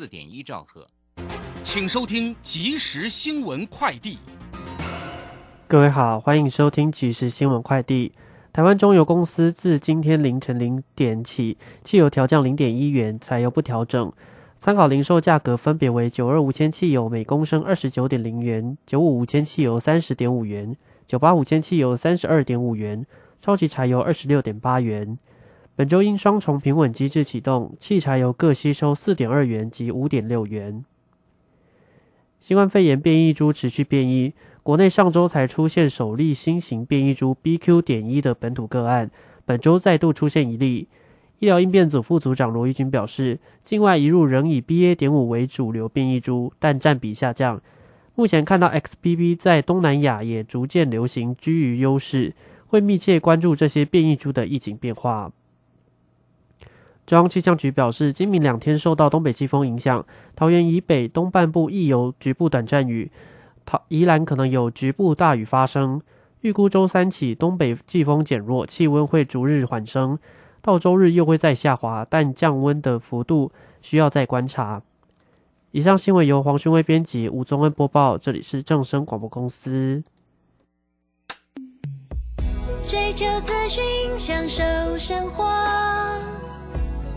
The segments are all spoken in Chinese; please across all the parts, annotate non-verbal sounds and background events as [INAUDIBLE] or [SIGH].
四点一兆赫，请收听即时新闻快递。各位好，欢迎收听即时新闻快递。台湾中油公司自今天凌晨零点起，汽油调降零点一元，柴油不调整。参考零售价格分别为九二五千汽油每公升二十九点零元，九五五千汽油三十点五元，九八五千汽油三十二点五元，超级柴油二十六点八元。本周因双重平稳机制启动，汽柴油各吸收四点二元及五点六元。新冠肺炎变异株持续变异，国内上周才出现首例新型变异株 BQ. 点一的本土个案，本周再度出现一例。医疗应变组副组长罗义军表示，境外移入仍以 BA. 点五为主流变异株，但占比下降。目前看到 XBB 在东南亚也逐渐流行，居于优势，会密切关注这些变异株的疫情变化。中央气象局表示，今明两天受到东北季风影响，桃园以北东半部亦有局部短暂雨，桃宜兰可能有局部大雨发生。预估周三起东北季风减弱，气温会逐日缓升。到周日又会再下滑，但降温的幅度需要再观察。以上新闻由黄勋威编辑，吴宗恩播报。这里是正声广播公司。追求资讯，享受生活，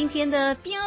今天的标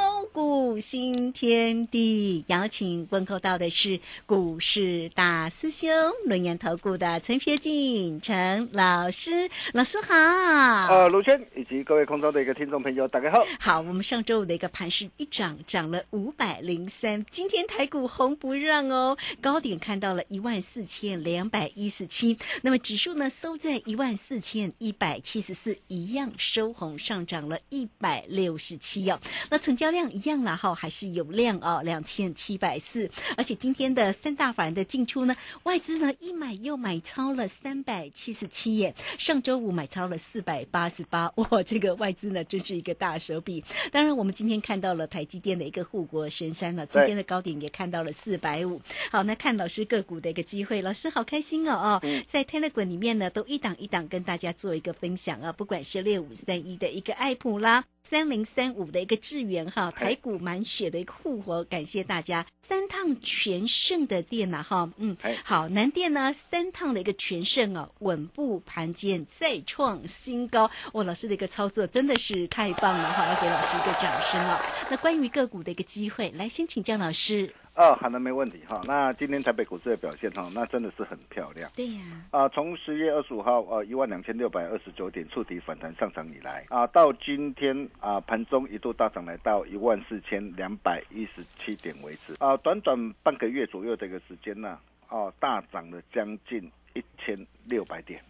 股新天地，邀请问候到的是股市大师兄轮研投顾的陈学进陈老师，老师好。呃，卢轩以及各位空中的一个听众朋友，大家好。好，我们上周五的一个盘是一涨，涨了五百零三，今天台股红不让哦，高点看到了一万四千两百一十七，那么指数呢收在一万四千一百七十四，一样收红，上涨了一百。百六十七哦，那成交量一样啦哈，还是有量哦，两千七百四。而且今天的三大法人的进出呢，外资呢一买又买超了三百七十七耶，上周五买超了四百八十八，哇，这个外资呢真是一个大手笔。当然，我们今天看到了台积电的一个护国神山了，今天的高点也看到了四百五。好，那看老师个股的一个机会，老师好开心哦哦，在 Telegram 里面呢都一档一档跟大家做一个分享啊，不管是六五三一的一个爱普啦。三零三五的一个智源哈，台股满血的一个复活，感谢大家三趟全胜的电脑哈，嗯，好南电呢三趟的一个全胜啊，稳步盘间再创新高，哇，老师的一个操作真的是太棒了哈，要给老师一个掌声哦。那关于个股的一个机会，来先请江老师。哦，好的，没问题哈。那今天台北股市的表现哈，那真的是很漂亮。对呀。啊，从十月二十五号呃一万两千六百二十九点触底反弹上涨以来啊，到今天啊盘中一度大涨来到一万四千两百一十七点为止啊，短短半个月左右的一个时间呢，哦大涨了将近一千六百点。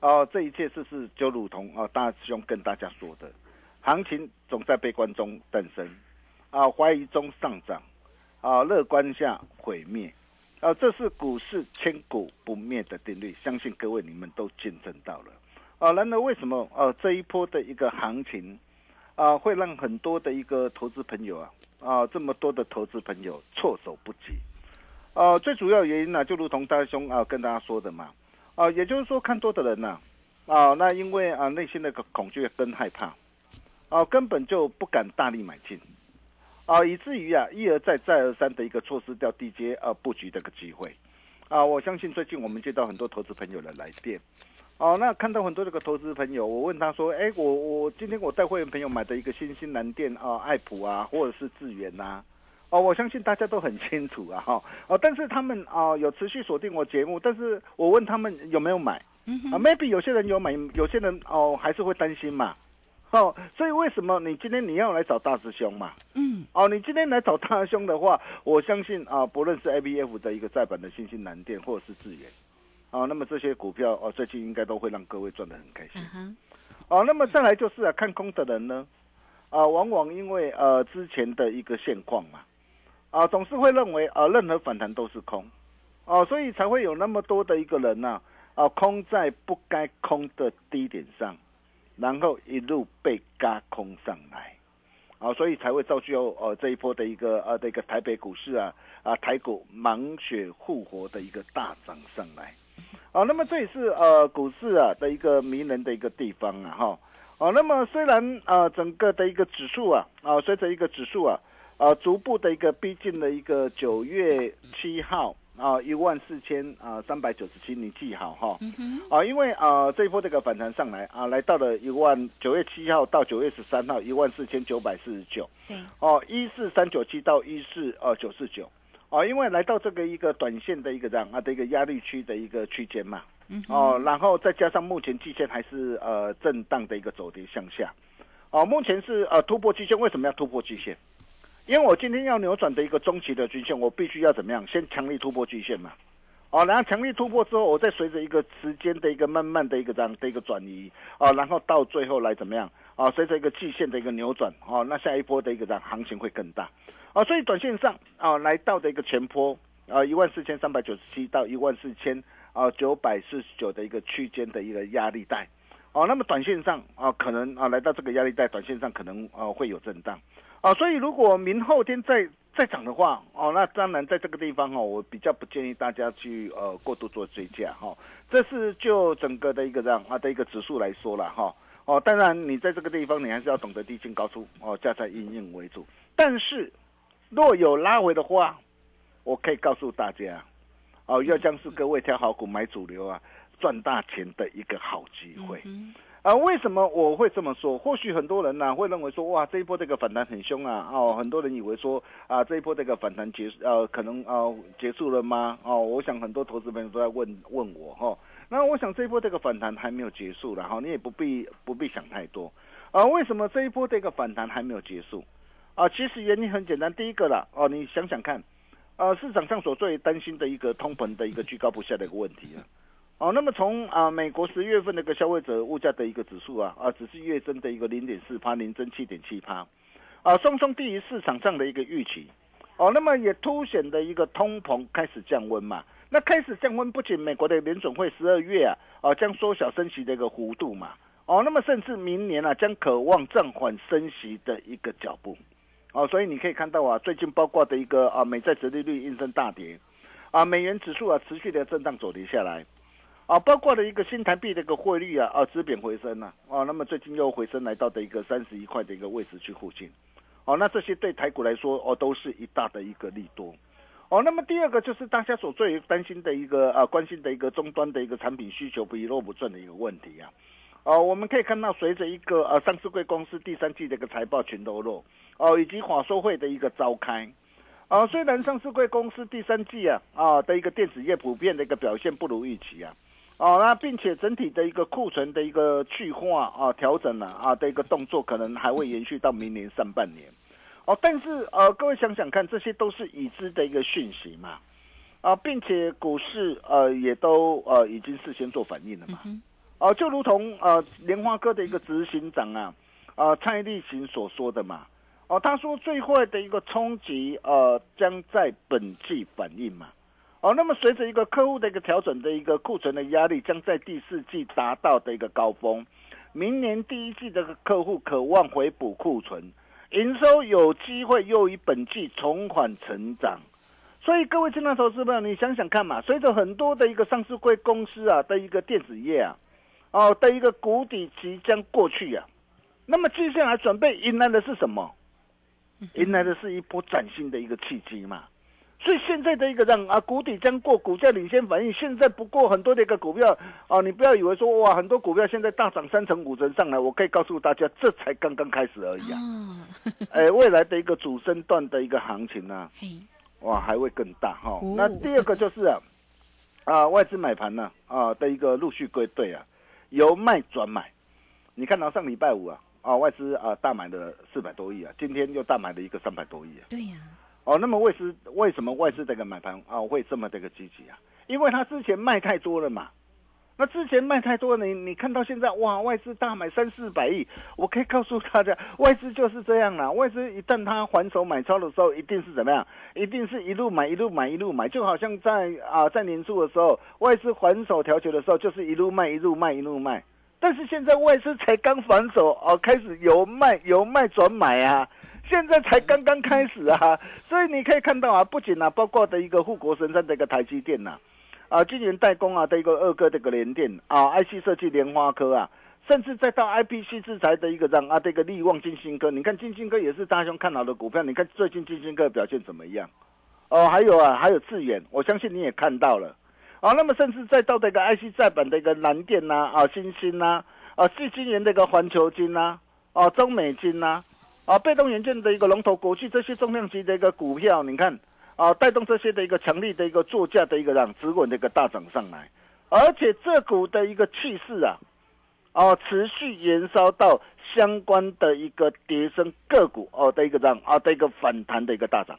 哦，这一切是是就如同啊大师兄跟大家说的。行情总在悲观中诞生，啊，怀疑中上涨，啊，乐观下毁灭，啊，这是股市千古不灭的定律，相信各位你们都见证到了，啊，然而为什么啊这一波的一个行情，啊，会让很多的一个投资朋友啊，啊，这么多的投资朋友措手不及，啊，最主要原因呢，就如同大兄啊跟大家说的嘛，啊，也就是说看多的人呢，啊，那因为啊内心那个恐惧跟害怕。啊，根本就不敢大力买进，啊，以至于啊一而再再而三的一个错失掉低阶呃布局这个机会，啊，我相信最近我们接到很多投资朋友的来电，哦，那看到很多这个投资朋友，我问他说，哎，我我今天我带会员朋友买的一个新兴蓝电啊，爱普啊，或者是智源呐，哦，我相信大家都很清楚啊，哈，哦，但是他们啊有持续锁定我节目，但是我问他们有没有买，啊，maybe 有些人有买，有些人哦还是会担心嘛。[LAUGHS] 哦，所以为什么你今天你要来找大师兄嘛？嗯，哦，你今天来找大师兄的话，[LAUGHS] 我相信啊，不论是 A B F 的一个在版的新兴蓝电，或者是智源，啊，那么这些股票哦，最近应该都会让各位赚得很开心。哦，那么再来就是啊，看空的人呢，啊，往往因为呃之前的一个现况嘛，啊，总是会认为啊，任何反弹都是空，哦，所以才会有那么多的一个人呐，啊，空在不该空的低点上。然后一路被嘎空上来，啊，所以才会造就呃这一波的一个呃的一个台北股市啊啊台股满血复活的一个大涨上来，啊，那么这也是呃股市啊的一个迷人的一个地方啊哈，啊，那么虽然啊整个的一个指数啊啊随着一个指数啊啊逐步的一个逼近了一个九月七号。啊，一万四千啊，三百九十七，你记好哈。啊，因为啊，这一波这个反弹上来啊，来到了一万九月七号到九月十三号一万四千九百四十九。对。哦，一四三九七到一四呃九四九。哦，因为来到这个一个短线的一个这样啊的一个压力区的一个区间嘛。嗯。哦，然后再加上目前季线还是呃震荡的一个走跌向下。哦，目前是呃突破季线，为什么要突破季线？因为我今天要扭转的一个中期的均线，我必须要怎么样？先强力突破均线嘛，哦，然后强力突破之后，我再随着一个时间的一个慢慢的一个这样的一个转移，啊，然后到最后来怎么样？啊，随着一个季线的一个扭转，哦，那下一波的一个这样行情会更大，啊，所以短线上啊来到的一个前坡，啊，一万四千三百九十七到一万四千啊九百四十九的一个区间的一个压力带，哦，那么短线上啊可能啊来到这个压力带，短线上可能啊会有震荡。啊，所以如果明后天再再涨的话，哦，那当然在这个地方哈，我比较不建议大家去呃过度做追加哈。这是就整个的一个这样啊的一个指数来说了哈。哦，当然你在这个地方你还是要懂得低进高出哦，价在应应为主。但是若有拉回的话，我可以告诉大家，哦，要将是各位挑好股买主流啊，赚大钱的一个好机会。啊，为什么我会这么说？或许很多人呢会认为说，哇，这一波这个反弹很凶啊！哦，很多人以为说，啊，这一波这个反弹结呃，可能啊结束了吗？哦，我想很多投资朋友都在问问我哈。那我想这一波这个反弹还没有结束然后，你也不必不必想太多。啊，为什么这一波这个反弹还没有结束？啊，其实原因很简单，第一个啦，哦，你想想看，啊，市场上所最担心的一个通膨的一个居高不下的一个问题啊。哦，那么从啊美国十月份那个消费者物价的一个指数啊啊，只是月增的一个零点四帕，年增七点七帕，啊，双双低于市场上的一个预期。哦，那么也凸显的一个通膨开始降温嘛。那开始降温，不仅美国的联准会十二月啊啊将缩小升息的一个幅度嘛。哦，那么甚至明年啊将渴望暂缓升息的一个脚步。哦，所以你可以看到啊，最近包括的一个啊美债折利率应声大跌，啊美元指数啊持续的震荡走跌下来。啊，包括了一个新台币的一个汇率啊，啊，止贬回升呐，啊，那么最近又回升来到的一个三十一块的一个位置去附近，哦，那这些对台股来说，哦，都是一大的一个利多，哦，那么第二个就是大家所最担心的一个啊，关心的一个终端的一个产品需求不一落不振的一个问题啊，哦，我们可以看到随着一个呃上市贵公司第三季的一个财报全都落，哦，以及华收会的一个召开，啊，虽然上市贵公司第三季啊啊的一个电子业普遍的一个表现不如预期啊。哦，那并且整体的一个库存的一个去化啊，调整了啊的一个动作，可能还会延续到明年上半年。哦，但是呃，各位想想看，这些都是已知的一个讯息嘛，啊，并且股市呃也都呃已经事先做反应了嘛。哦，就如同呃莲花科的一个执行长啊，呃蔡立行所说的嘛，哦，他说最坏的一个冲击呃将在本季反映嘛，哦，那么随着一个客户的一个调整的一个库存的压力将在第四季达到的一个高峰，明年第一季的客户渴望回补库存，营收有机会又于本季重返成长。所以各位亲爱的投资朋友，你想想看嘛，随着很多的一个上市贵公司啊的一个电子业啊，哦的一个谷底即将过去啊，那么接下来准备迎来的是什么？迎来的是一波崭新的一个契机嘛。所以现在的一个让啊谷底将过，股价领先反应。现在不过很多的一个股票啊，你不要以为说哇，很多股票现在大涨三成五成上来，我可以告诉大家，这才刚刚开始而已啊。哎，未来的一个主升段的一个行情呢、哇，还会更大哈、哦那第二个就是啊，啊外资买盘呢啊的一个陆续归队啊，由卖转买。你看到上礼拜五啊啊外资啊大买了四百多亿啊，今天又大买了一个三百多亿啊。对呀、哦，那么外资为什么外资这个买盘啊会这么这个积极啊？因为他之前卖太多了嘛。那之前卖太多，你你看到现在哇，外资大买三四百亿，我可以告诉大家，外资就是这样啦。外资一旦他还手买超的时候，一定是怎么样？一定是一路买一路买一路买，就好像在啊在年初的时候，外资还手调节的时候，就是一路卖一路卖一路卖。但是现在外资才刚反手哦，开始由卖由卖转买啊，现在才刚刚开始啊，所以你可以看到啊，不仅啊，包括的一个护国神山的一个台积电呐、啊，今年代工啊的一个二哥的一个联电啊，IC 设计莲花科啊，甚至再到 IPC 制裁的一个让啊这个力旺金星科，你看金星科也是大兄看好的股票，你看最近金星科表现怎么样？哦，还有啊，还有智远，我相信你也看到了。啊，那么甚至再到这个 IC 再版的一个蓝电呐、啊，星星呐，啊，细晶圆的一个环球金呐、啊，中美金呐、啊，被动元件的一个龙头国际这些重量级的一个股票，你看啊，带动这些的一个强力的一个作价的一个让止稳的一个大涨上来，而且这股的一个气势啊，哦、持续延烧到相关的一个跌升个股哦的一个让啊的一个反弹的一个大涨，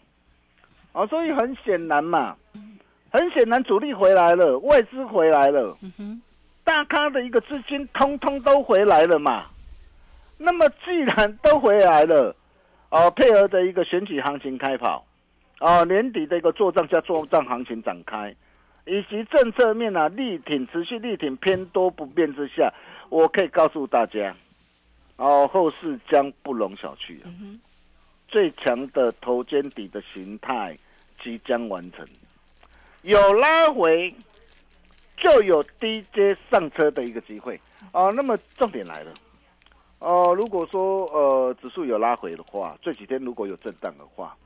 啊，所以很显然嘛。很显然，主力回来了，外资回来了，大咖的一个资金通通都回来了嘛。那么既然都回来了，哦，配合的一个选举行情开跑，哦，年底的一个做账加做账行情展开，以及政策面啊力挺持续力挺偏多不变之下，我可以告诉大家，哦，后市将不容小觑啊。最强的头肩底的形态即将完成。有拉回，就有低阶上车的一个机会啊、那么重点来了，哦、如果说呃指数有拉回的话，这几天如果有震荡的话，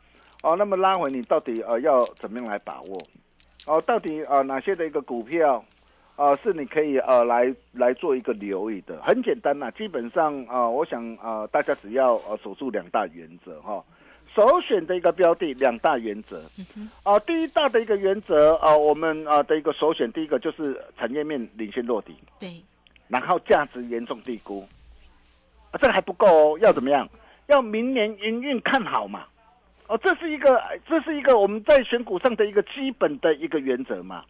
哦、那么拉回你到底呃要怎么样来把握？哦、到底呃哪些的一个股票？啊、是你可以呃来来做一个留意的，很简单呐、基本上啊、我想啊、大家只要呃守住两大原则哈、首选的一个标的两大原则，啊、第一大的一个原则啊、我们啊、的一个首选，第一个就是产业面领先落底，对，然后价值严重低估，啊，这个还不够哦，要怎么样？要明年营运看好嘛，哦，这是一个这是一个我们在选股上的一个基本的一个原则嘛。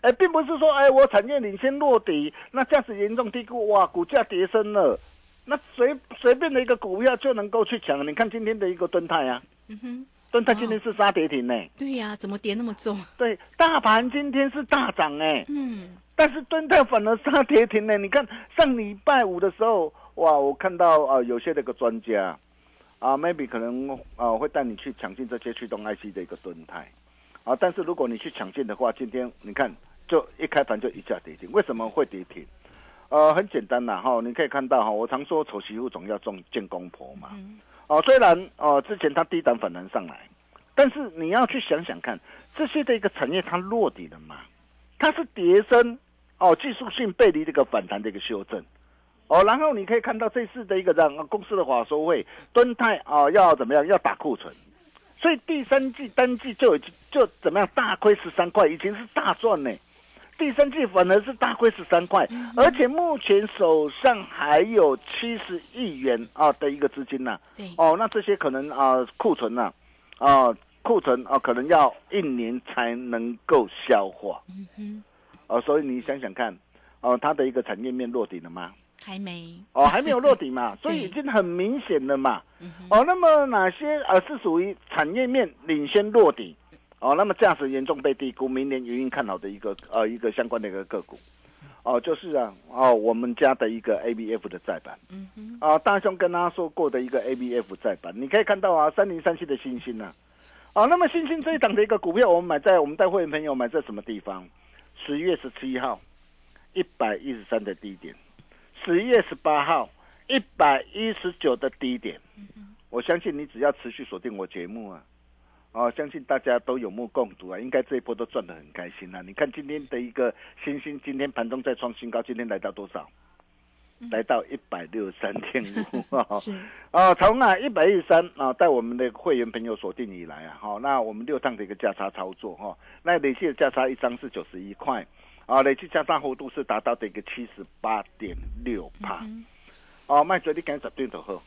哎，并不是说，哎，我产业领先落底，那价值严重低估，哇，股价跌升了，那随随便的一个股票就能够去抢。你看今天的一个敦泰啊，嗯哼，敦泰今天是杀跌停呢、对呀、怎么跌那么重？对，大盘今天是大涨哎、嗯，但是蹲泰反而杀跌停呢。你看上礼拜五的时候，哇，我看到啊、呃有些那个专家啊，maybe 可能啊、会带你去抢进这些驱动 IC 的一个盾态啊，但是如果你去抢进的话，今天你看就一开盘就一下跌停，为什么会跌停？呃，很简单啦哈，你可以看到哈，我常说丑媳妇总要重见公婆嘛。哦、虽然哦、之前它低档反弹上来，但是你要去想想看，这些的一个产业它落底了嘛？它是跌升哦，技术性背离这个反弹的一个修正。哦，然后你可以看到这次的一个这样公司的话，说会敦泰啊、要怎么样？要打库存，所以第三季单季就就怎么样大亏十三块，以前是大赚呢。第三季反而是大亏十三块，而且目前手上还有七十亿元啊的一个资金呐、对，哦，那这些可能啊、库存呐、啊，库存啊可能要一年才能够消化。嗯哼，哦，所以你想想看，哦，它的一个产业面落底了吗？还没哦，还没有落底嘛，[LAUGHS] 所以已经很明显了嘛。哦，那么哪些呃是属于产业面领先落底？哦，那么价值严重被低估，明年营运看好的一个呃一个相关的一个个股。哦，就是啊，哦，我们家的一个 ABF 的再版。嗯哼。啊，大兄跟他说过的一个 ABF 再版，你可以看到啊，三零三七的星星呐。啊，那么星星这一档的一个股票，我们买在我们带会员朋友买在什么地方？十月十七号，一百一十三的低点。十一月十八号，一百一十九的低点，我相信你只要持续锁定我节目啊，哦，相信大家都有目共睹啊，应该这一波都赚得很开心啊。你看今天的一个星星，今天盘中再创新高，今天来到多少？来到一百六十三点五啊！[LAUGHS] 是啊，从啊一百一十三啊，带我们的会员朋友锁定以来啊，好，那我们六趟的一个价差操作哈，那累计的价差一张是九十一块。啊，累计加上幅度是达到的一个七十八点六帕，哦，卖嘴你赶紧十点就好，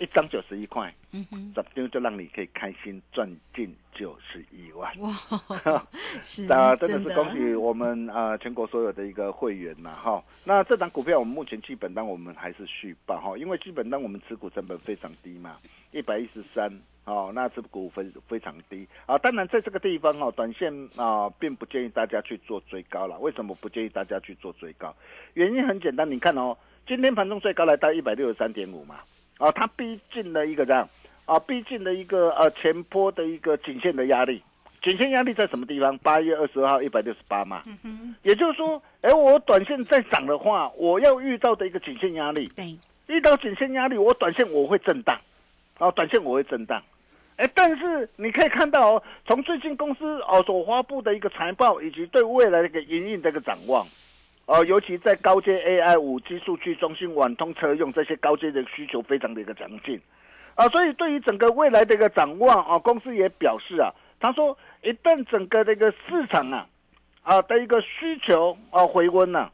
一张九十一块，十张就让你可以开心赚进九十一万。哇，[LAUGHS] 是啊，真的是恭喜我们啊全国所有的一个会员呐哈。那这档股票我们目前基本单我们还是续报哈，因为基本单我们持股成本非常低嘛，一百一十三。哦，那这股分非常低啊！当然，在这个地方哦，短线啊，并不建议大家去做追高了。为什么不建议大家去做追高？原因很简单，你看哦，今天盘中最高来到一百六十三点五嘛，啊，它逼近了一个这样啊，逼近了一个呃前坡的一个颈线的压力。颈线压力在什么地方？八月二十二号一百六十八嘛，嗯也就是说，哎，我短线在涨的话，我要遇到的一个颈线压力，对，遇到颈线压力，我短线我会震荡。啊，短线我会震荡，哎，但是你可以看到哦，从最近公司哦所发布的一个财报，以及对未来的一个营运的一个展望，哦，尤其在高阶 AI、五 G 数据中心、网通车用这些高阶的需求非常的一个强劲，啊，所以对于整个未来的一个展望啊，公司也表示啊，他说一旦整个这个市场啊啊的一个需求啊回温了。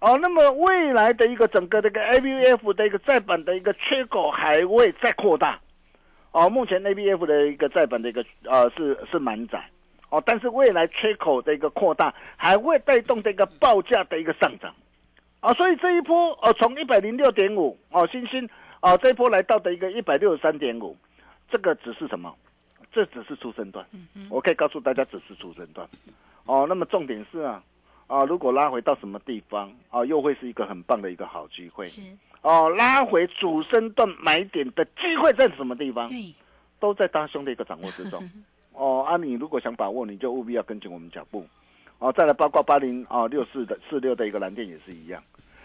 哦，那么未来的一个整个这个 A B F 的一个再版的一个缺口还会再扩大。哦，目前 A B F 的一个在本的一个呃是是满载，哦，但是未来缺口的一个扩大还会带动这个报价的一个上涨，啊，所以这一波哦从一百零六点五哦，星星哦这一波来到的一个一百六十三点五，这个只是什么？这只是出生段，我可以告诉大家只是出生段，哦，那么重点是啊啊，如果拉回到什么地方啊，又会是一个很棒的一个好机会。哦，拉回主升段买点的机会在什么地方？对，都在大兄的一个掌握之中。[LAUGHS] 哦，啊，你如果想把握，你就务必要跟紧我们脚步。哦，再来包括八零啊六四的四六的一个蓝电也是一样。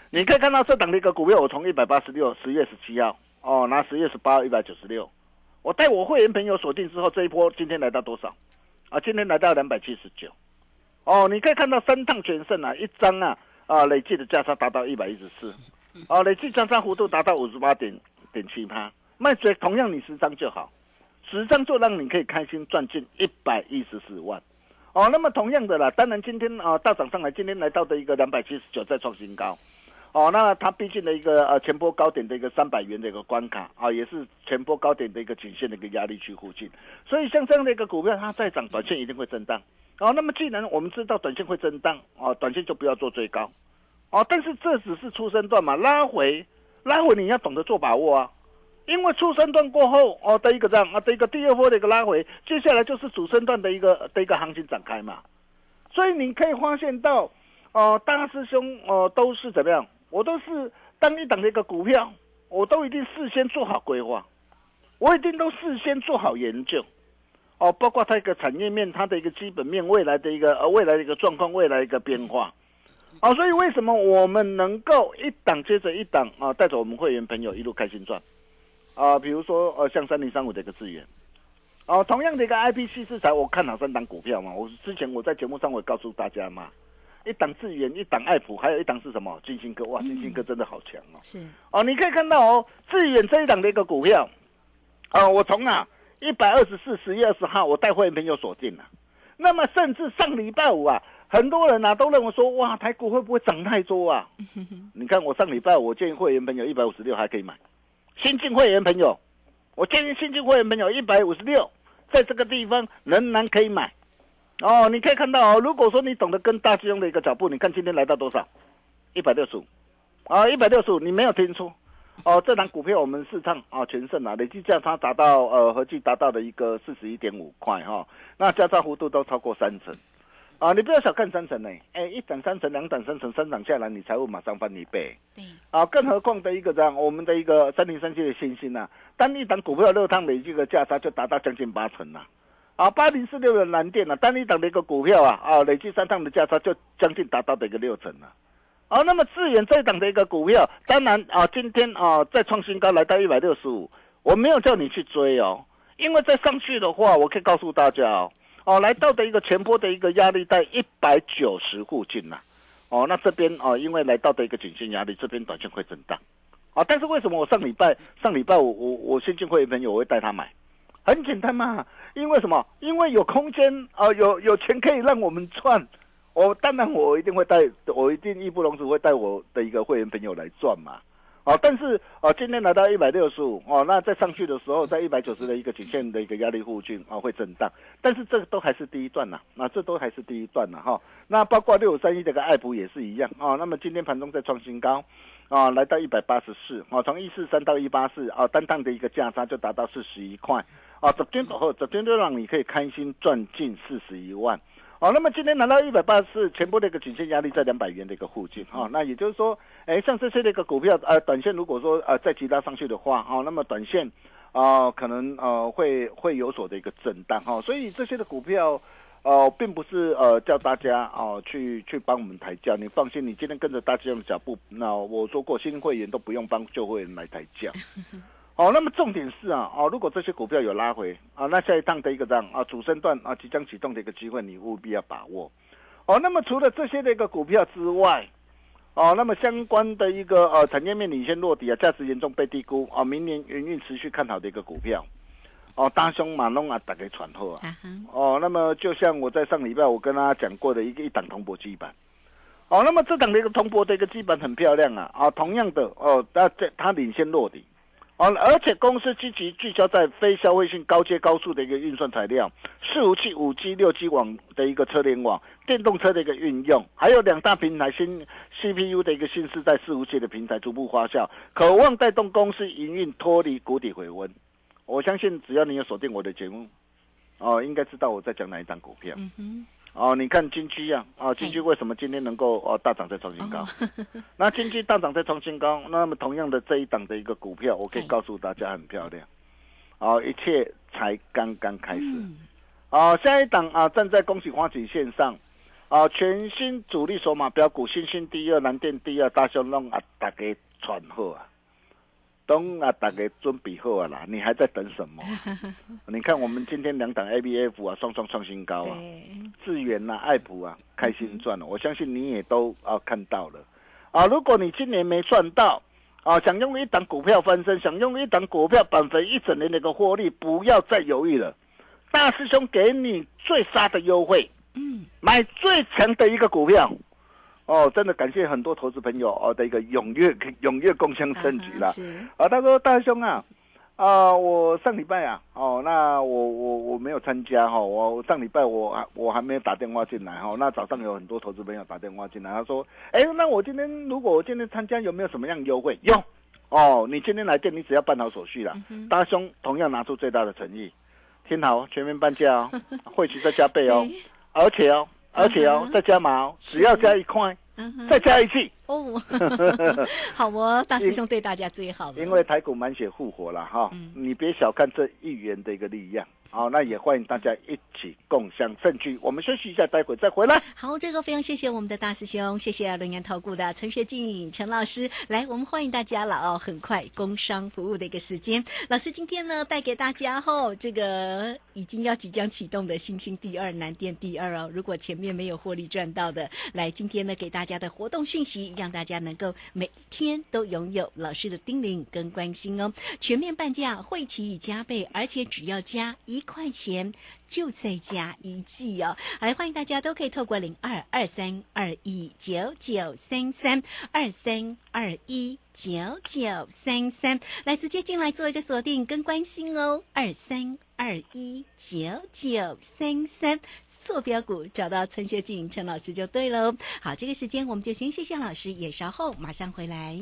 你可以看到这档的一个股票，我从一百八十六十月十七号哦，拿十月十八一百九十六，我带我会员朋友锁定之后，这一波今天来到多少？啊，今天来到两百七十九。哦，你可以看到三趟全胜啊，一张啊啊累计的价差达到一百一十四。哦，累计价差幅度达到五十八点点七趴，卖追同样你十张就好，十张就让你可以开心赚进一百一十四万。哦，那么同样的啦，当然今天啊大涨上来，今天来到的一个两百七十九再创新高。哦，那它毕竟的一个呃前波高点的一个三百元的一个关卡啊，也是前波高点的一个颈线的一个压力区附近，所以像这样的一个股票，它再涨，短线一定会震荡。哦，那么既然我们知道短线会震荡，哦，短线就不要做追高。哦，但是这只是出生段嘛，拉回，拉回你要懂得做把握啊，因为出生段过后，哦的一个这样啊的一个第二波的一个拉回，接下来就是主升段的一个的一个行情展开嘛，所以你可以发现到，哦大师兄哦都是怎么样，我都是当一档的一个股票，我都一定事先做好规划，我一定都事先做好研究，哦包括它一个产业面，它的一个基本面，未来的一个呃未来的一个状况，未来一个变化。哦，所以为什么我们能够一档接着一档啊，带着我们会员朋友一路开心赚？啊，比如说呃，像三零三五的一个资源，哦，同样的一个 I P C 制裁，我看好三档股票嘛。我之前我在节目上我告诉大家嘛，一档资源，一档爱普，还有一档是什么？金星哥，哇，金星哥真的好强哦。是哦，你可以看到哦，资源这一档的一个股票，啊，我从啊一百二十四十月二十号，我带会员朋友锁定了。那么甚至上礼拜五啊。很多人啊都认为说，哇，台股会不会涨太多啊？[LAUGHS] 你看我上礼拜我建议会员朋友一百五十六还可以买，新进会员朋友，我建议新进会员朋友一百五十六，在这个地方仍然可以买。哦，你可以看到哦，如果说你懂得跟大金融的一个脚步，你看今天来到多少？一百六十五，啊，一百六十五，你没有听错。哦，这档股票我们市场啊全胜啊，累计价差达到呃合计达到了一个四十一点五块哈，那价差幅度都超过三成。啊，你不要小看三成呢，哎，一档三成，两档三成，三档下来，你财务马上翻一倍。对，啊，更何况的一个这样，我们的一个三零三七的新兴呐，单一档股票六趟累计的价差就达到将近八成了。啊，八零四六的蓝电啊，单一档的一个股票啊，啊，累计三趟的价差就将近达到的一个六成了。啊，那么智远这一档的一个股票，当然啊，今天啊再创新高来到一百六十五，我没有叫你去追哦，因为再上去的话，我可以告诉大家哦，哦，来到的一个前波的一个压力在一百九十附近呐，哦，那这边哦，因为来到的一个颈线压力，这边短线会震荡，啊，但是为什么我上礼拜上礼拜我我我先进会员朋友我会带他买，很简单嘛，因为什么？因为有空间啊，有有钱可以让我们赚。我当然，我一定会带，我一定义不容辞会带我的一个会员朋友来赚嘛。哦，但是哦，今天来到一百六十五哦，那在上去的时候，在一百九十的一个颈线的一个压力附近啊，会震荡。但是这个都还是第一段呐，那这都还是第一段呐哈。那包括六五三一这个爱普也是一样啊。那么今天盘中在创新高啊，来到一百八十四啊，从一四三到一八四啊，单趟的一个价差就达到四十一块啊。昨天走后，昨天就让你可以开心赚进四十一万。好，那么今天拿到一百八十，全部的一个颈线压力在两百元的一个附近啊，那也就是说，哎，像这些的一个股票，呃，短线如果说呃再急拉上去的话，啊，那么短线啊可能呃会会有所的一个震荡哈，所以这些的股票，呃，并不是呃叫大家啊去去帮我们抬价，你放心，你今天跟着大家的脚步，那我说过新会员都不用帮旧会员来抬价。[LAUGHS] 哦，那么重点是啊，哦，如果这些股票有拉回啊，那下一趟的一个这样啊主升段啊即将启动的一个机会，你务必要把握。哦，那么除了这些的一个股票之外，哦，那么相关的一个呃产业面领先落底啊，价值严重被低估啊，明年营运持续看好的一个股票，哦，大兄马龙啊打给喘后啊，哦，那么就像我在上礼拜我跟大家讲过的一个一档铜箔基板，哦，那么这档的一个铜箔的一个基板很漂亮啊，啊，同样的哦，那这它领先落底。哦，而且公司积极聚焦在非消费性高阶高速的一个运算材料，伺服器、五 G、六 G 网的一个车联网，电动车的一个运用，还有两大平台新 CPU 的一个新时代伺服器的平台逐步发酵，渴望带动公司营运脱离谷底回温。我相信只要你有锁定我的节目，哦，应该知道我在讲哪一张股票。哦，你看金居啊，啊，金居为什么今天能够哦大涨再创新高？[LAUGHS] 那金居大涨再创新高，那么同样的这一档的一个股票，我可以告诉大家很漂亮，哦，一切才刚刚开始。哦，下一档啊，站在恭喜花旗线上，啊，全新主力筹码标股，新兴第二，蓝电第二，大雄龙啊，大家传好啊。东啊，大家准备好啊啦！你还在等什么？[LAUGHS] 你看我们今天两档 A B F 啊，双双创新高啊，智源呐、爱普啊，开心赚了。我相信你也都啊看到了啊。如果你今年没赚到啊，想用一档股票翻身，想用一档股票扳回一整年的一个获利，不要再犹豫了。大师兄给你最杀的优惠，嗯，买最强的一个股票。哦，真的感谢很多投资朋友哦的一个踊跃 [LAUGHS] 踊跃共襄盛举了。啊，他说大兄啊，啊，我上礼拜啊，哦，那我我我没有参加哈，我上礼拜我还我还没有打电话进来哈。那早上有很多投资朋友打电话进来，他说，哎，那我今天如果我今天参加有没有什么样优惠？有哦，你今天来电，你只要办好手续了，大兄同样拿出最大的诚意，听好，全面半价哦，[LAUGHS] 会期再加倍哦，而且哦。而且哦，再加码哦，只要加一块，再加一季哦。[LAUGHS] [LAUGHS] 好哦，大师兄对大家最好因为台股满血复活了哈，你别小看这一元的一个力量。好，那也欢迎大家一起共享盛举。我们休息一下，待会再回来。好，这个非常谢谢我们的大师兄，谢谢龙岩投顾的陈学静陈老师。来，我们欢迎大家了哦。很快工商服务的一个时间，老师今天呢带给大家后，这个已经要即将启动的星星第二南电第二哦。如果前面没有获利赚到的，来今天呢给大家的活动讯息，让大家能够每一天都拥有老师的叮咛跟关心哦。全面半价，会期已加倍，而且只要加一。块钱就再加一季哦！好来，欢迎大家都可以透过零二二三二一九九三三二三二一九九三三来直接进来做一个锁定跟关心哦，二三。二一九九三三，坐标股找到陈学静陈老师就对喽。好，这个时间我们就先谢谢老师，也稍后马上回来。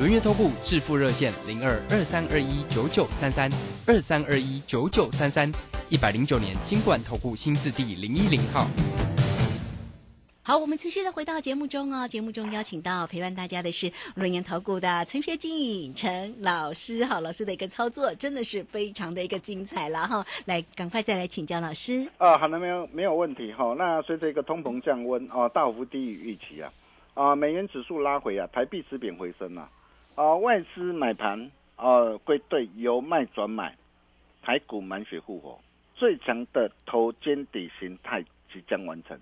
轮月投顾致富热线零二二三二一九九三三二三二一九九三三一百零九年金管投顾新字第零一零号。好，我们持续的回到节目中哦。节目中邀请到陪伴大家的是轮研投顾的陈学进陈老师。好，老师的一个操作真的是非常的一个精彩了哈。来，赶快再来请教老师。啊，好的，没有没有问题哈。那随着一个通膨降温啊，大幅低于预期啊，啊，美元指数拉回啊，台币持贬回升啊。啊，外资买盘啊归队，由卖转买，台股满血复活，最强的头肩底形态即将完成，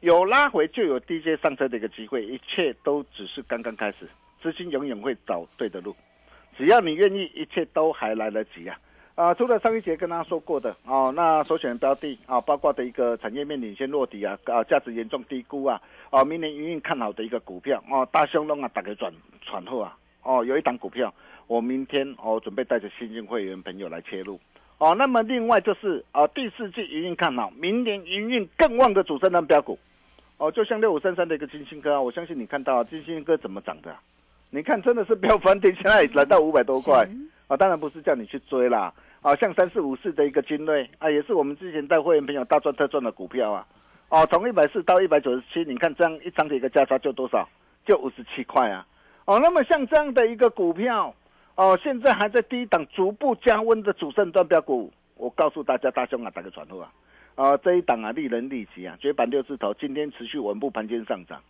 有拉回就有低阶上车的一个机会，一切都只是刚刚开始，资金永远会找对的路，只要你愿意，一切都还来得及啊！啊，除了上一节跟大家说过的哦，那首选标的啊，包括的一个产业面领先落底啊，啊，价值严重低估啊，哦，明年营运看好的一个股票哦，大胸龙啊，打开转传后啊。哦，有一档股票，我明天哦准备带着新进会员朋友来切入。哦，那么另外就是啊，第四季营运看好，明年营运更旺的主升浪标股。哦，就像六五三三的一个金星科啊，我相信你看到金星科怎么涨的？你看真的是飙翻天，现在来到五百多块啊！当然不是叫你去追啦。啊，像三四五四的一个金瑞啊，也是我们之前带会员朋友大赚特赚的股票啊。哦，从一百四到一百九十七，你看这样一张的一个价差就多少？就五十七块啊。哦，那么像这样的一个股票，哦，现在还在低档逐步加温的主升段标股，我告诉大家，大兄啊，打个传呼啊，啊，这一档啊，利人利己啊，绝版六字头，今天持续稳步盘间上涨。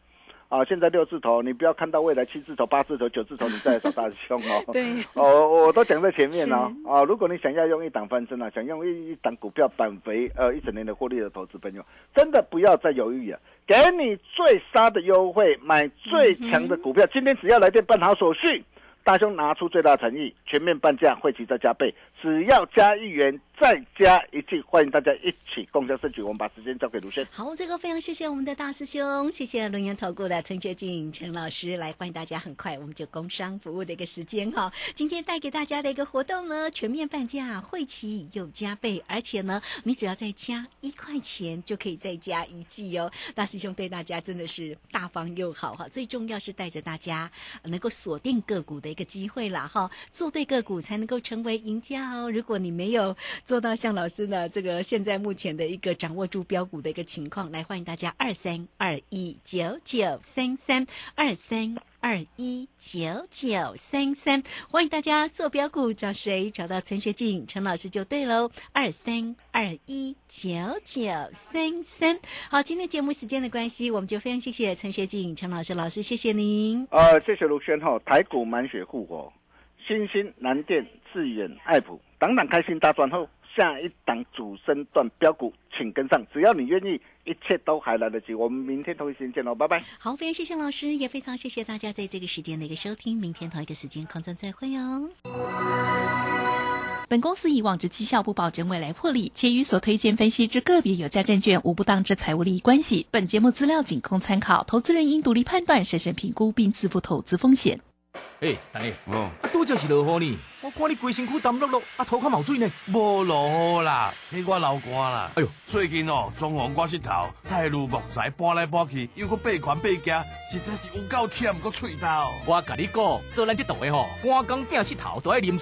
啊，现在六字头，你不要看到未来七字头、八字头、九字头，你再来找大师兄哦。[LAUGHS] 对，哦，我都讲在前面哦。啊，如果你想要用一档翻身啊，想用一一档股票板肥呃一整年的获利的投资朋友，真的不要再犹豫啊，给你最杀的优惠，买最强的股票，今天只要来电办好手续。大兄拿出最大诚意，全面半价，会期再加倍，只要加一元再加一季，欢迎大家一起共享盛举。我们把时间交给卢轩。好，这个非常谢谢我们的大师兄，谢谢龙岩投顾的陈学进陈老师来欢迎大家。很快我们就工商服务的一个时间哈，今天带给大家的一个活动呢，全面半价，会期又加倍，而且呢，你只要再加一块钱就可以再加一季哦。大师兄对大家真的是大方又好哈，最重要是带着大家能够锁定个股的一。个机会了哈，做对个股才能够成为赢家哦。如果你没有做到像老师呢，这个现在目前的一个掌握住标股的一个情况，来欢迎大家二三二一九九三三二三二一九九三三，欢迎大家做标股找谁？找到陈学静陈老师就对喽。二三二一九九三三，好，今天节目时间的关系，我们就非常谢谢陈学静陈老师老师，谢谢您。呃，谢谢卢轩哈，台股满血护国，新兴南电、致远、爱普，等等开心大赚后，下一档主升段标股，请跟上，只要你愿意，一切都还来得及。我们明天同一时间见喽，拜拜。好，非常谢谢老师，也非常谢谢大家在这个时间的一个收听，明天同一个时间空中再会哦。本公司以往之绩效不保证未来获利，且与所推荐分析之个别有价证券无不当之财务利益关系。本节目资料仅供参考，投资人应独立判断、审慎评估并自负投资风险。哎，大爷，哦，拄则是落雨呢，我看你规身躯湿漉漉，啊，头壳冒水呢。无落雨啦，迄我流汗啦。哎呦，最近哦，装潢刮石头，太入木材搬来搬去，又搁背款背夹，实在是有够忝，搁喙头。我甲你讲，做咱这道的吼，赶工拼石头都爱啉。